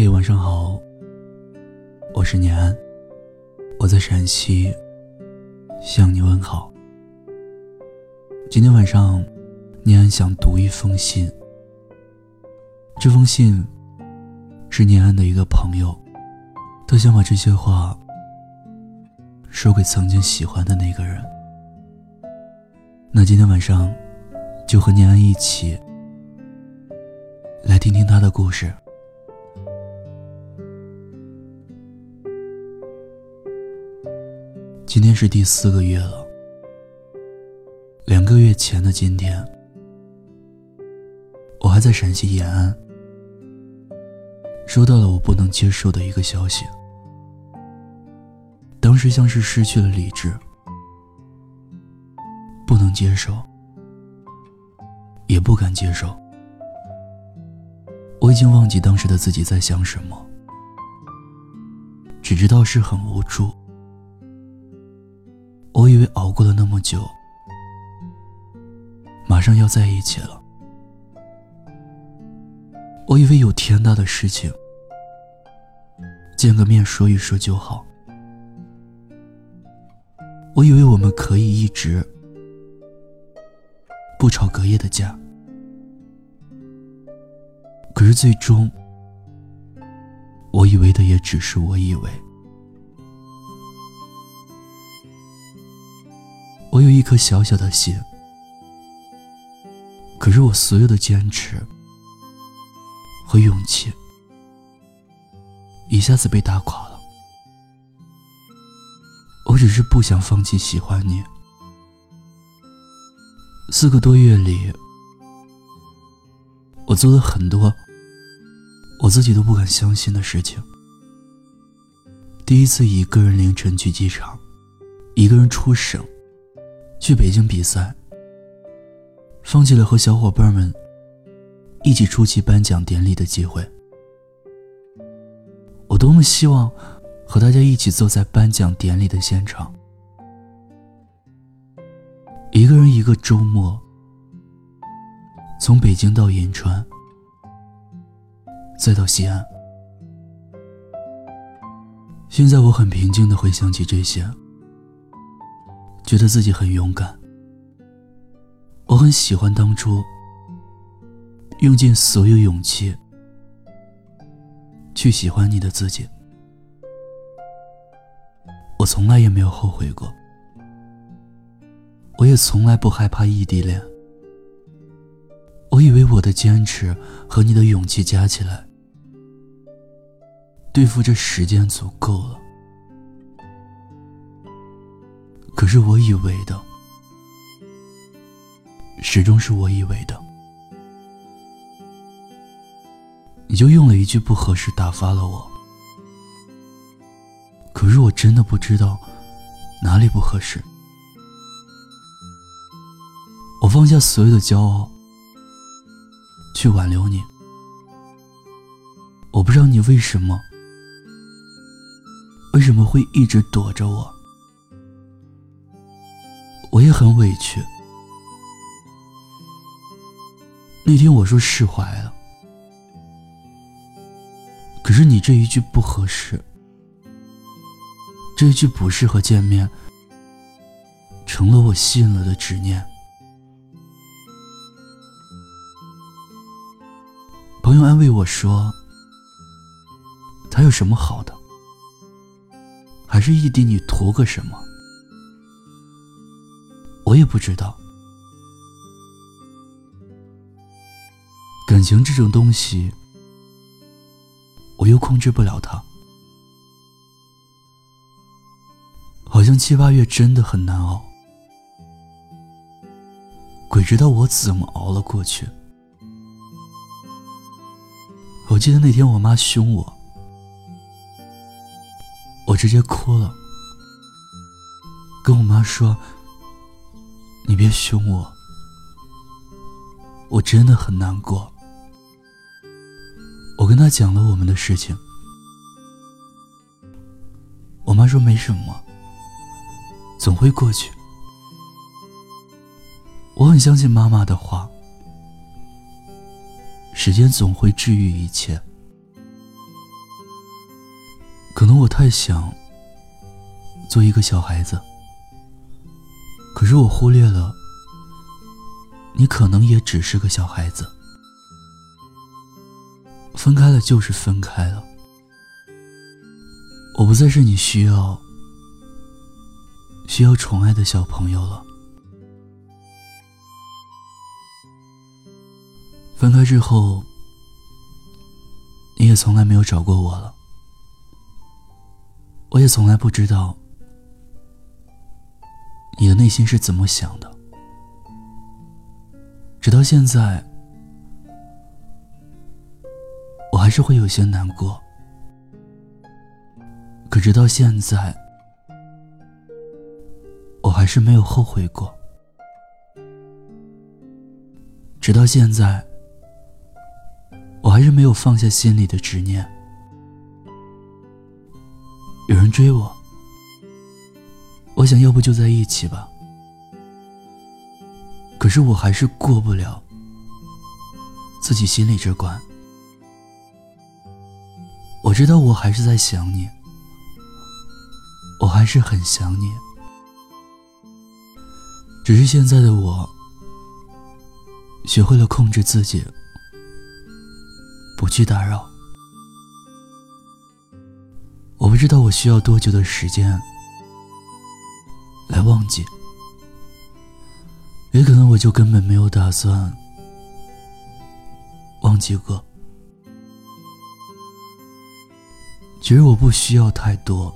嘿，晚上好，我是念安，我在陕西向你问好。今天晚上，念安想读一封信。这封信是念安的一个朋友，他想把这些话说给曾经喜欢的那个人。那今天晚上，就和念安一起来听听他的故事。今天是第四个月了。两个月前的今天，我还在陕西延安，收到了我不能接受的一个消息。当时像是失去了理智，不能接受，也不敢接受。我已经忘记当时的自己在想什么，只知道是很无助。我以为熬过了那么久。马上要在一起了，我以为有天大的事情，见个面说一说就好。我以为我们可以一直不吵隔夜的架，可是最终，我以为的也只是我以为。我有一颗小小的心。可是我所有的坚持和勇气，一下子被打垮了。我只是不想放弃喜欢你。四个多月里，我做了很多我自己都不敢相信的事情。第一次一个人凌晨去机场，一个人出省，去北京比赛。放弃了和小伙伴们一起出席颁奖典礼的机会。我多么希望和大家一起坐在颁奖典礼的现场，一个人一个周末，从北京到银川，再到西安。现在我很平静的回想起这些，觉得自己很勇敢。我很喜欢当初用尽所有勇气去喜欢你的自己，我从来也没有后悔过，我也从来不害怕异地恋。我以为我的坚持和你的勇气加起来，对付这时间足够了，可是我以为的。始终是我以为的，你就用了一句不合适打发了我。可是我真的不知道哪里不合适。我放下所有的骄傲，去挽留你。我不知道你为什么，为什么会一直躲着我。我也很委屈。那天我说释怀了，可是你这一句不合适，这一句不适合见面，成了我信了的执念。朋友安慰我说：“他有什么好的？还是异地你图个什么？”我也不知道。感情这种东西，我又控制不了它。好像七八月真的很难熬，鬼知道我怎么熬了过去。我记得那天我妈凶我，我直接哭了，跟我妈说：“你别凶我，我真的很难过。”我跟他讲了我们的事情，我妈说没什么，总会过去。我很相信妈妈的话，时间总会治愈一切。可能我太想做一个小孩子，可是我忽略了，你可能也只是个小孩子。分开了就是分开了，我不再是你需要需要宠爱的小朋友了。分开之后，你也从来没有找过我了，我也从来不知道你的内心是怎么想的。直到现在，我还是会有些难过。可直到现在，我还是没有后悔过。直到现在。我还是没有放下心里的执念。有人追我，我想要不就在一起吧。可是我还是过不了自己心里这关。我知道我还是在想你，我还是很想你。只是现在的我，学会了控制自己。不去打扰。我不知道我需要多久的时间来忘记，也可能我就根本没有打算忘记过。其实我不需要太多，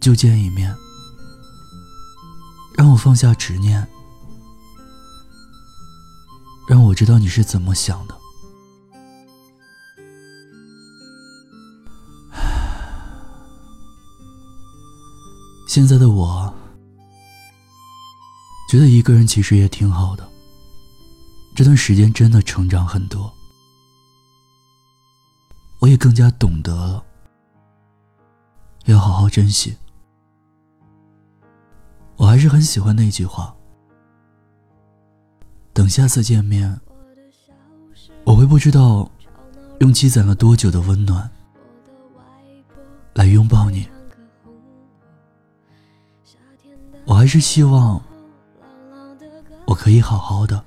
就见一面，让我放下执念，让我知道你是怎么想的。现在的我，觉得一个人其实也挺好的。这段时间真的成长很多，我也更加懂得了，要好好珍惜。我还是很喜欢那句话：等下次见面，我会不知道用积攒了多久的温暖来拥抱你。我还是希望我可以好好的，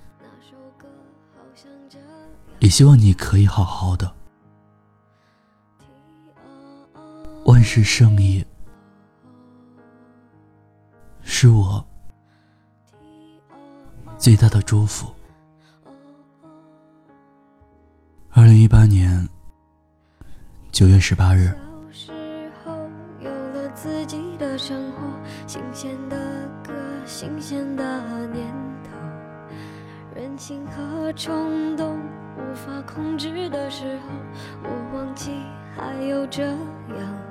也希望你可以好好的。万事胜意是我最大的祝福。二零一八年九月十八日。新鲜的歌，新鲜的念头，任性和冲动无法控制的时候，我忘记还有这样。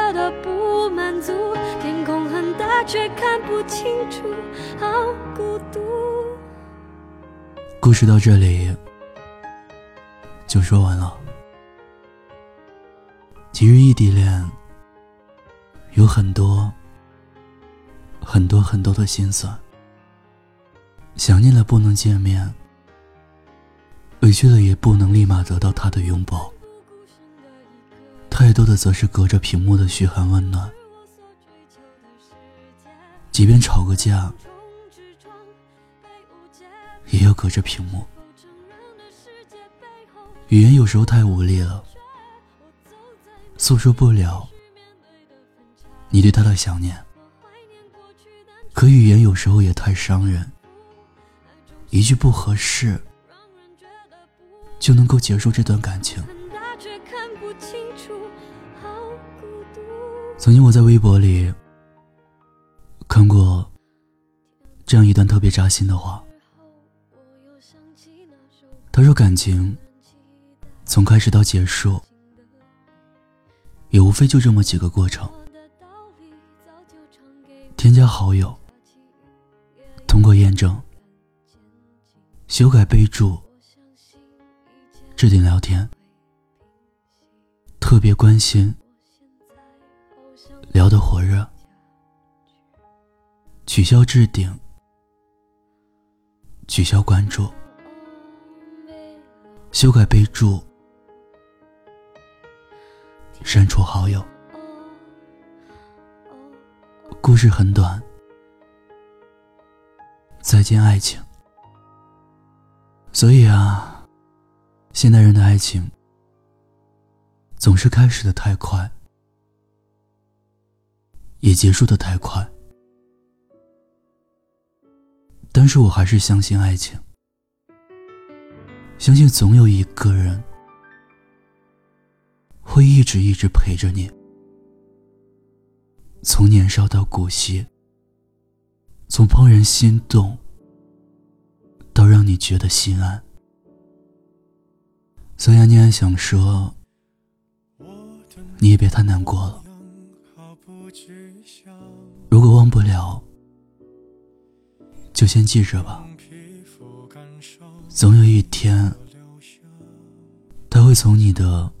足，天空很大却看不清楚，好孤独。故事到这里就说完了。其实异地恋有很多很多很多的心酸，想念了不能见面，委屈了也不能立马得到他的拥抱，太多的则是隔着屏幕的嘘寒问暖，即便吵个架。也要隔着屏幕，语言有时候太无力了，诉说不了你对他的想念。可语言有时候也太伤人，一句不合适就能够结束这段感情。曾经我在微博里看过这样一段特别扎心的话。他说：“感情从开始到结束，也无非就这么几个过程：添加好友，通过验证，修改备注，置顶聊天，特别关心。”聊得火热，取消置顶，取消关注，修改备注，删除好友。故事很短，再见爱情。所以啊，现代人的爱情总是开始的太快。也结束的太快，但是我还是相信爱情，相信总有一个人会一直一直陪着你，从年少到古稀，从怦然心动到让你觉得心安。所以啊，你还想说，你也别太难过了。如果忘不了，就先记着吧。总有一天，它会从你的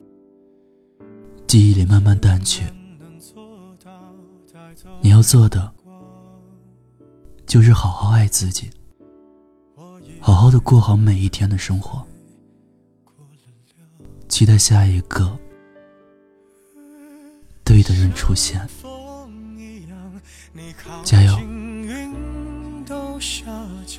记忆里慢慢淡去。你要做的，就是好好爱自己，好好的过好每一天的生活，期待下一个对的人出现。加油！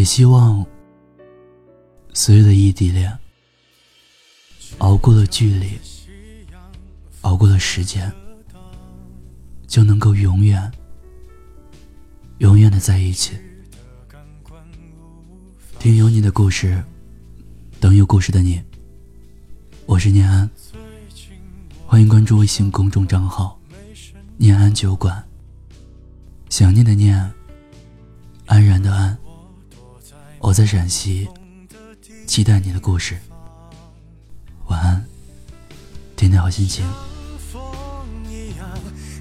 也希望所有的异地恋，熬过了距离，熬过了时间，就能够永远、永远的在一起。听有你的故事，等有故事的你。我是念安，欢迎关注微信公众账号“念安酒馆”。想念的念，安然的安。我在陕西，期待你的故事。晚安，天天好心情。风一样，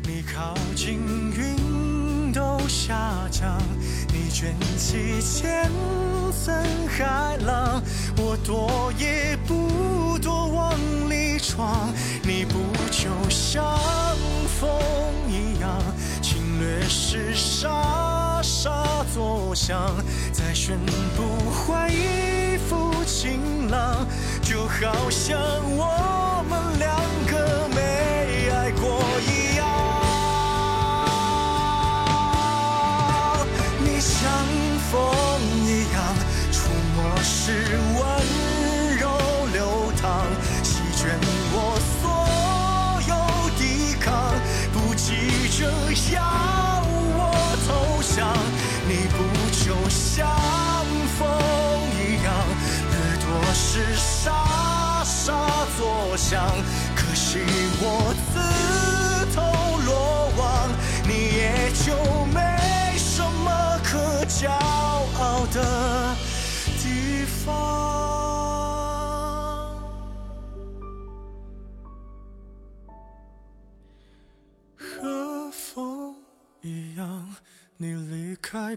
你靠近云都下降，你卷起千层海浪，我躲也不躲，往里闯。你不就像风一样，侵略时傻傻作响。再宣布恢复晴朗，就好像我们俩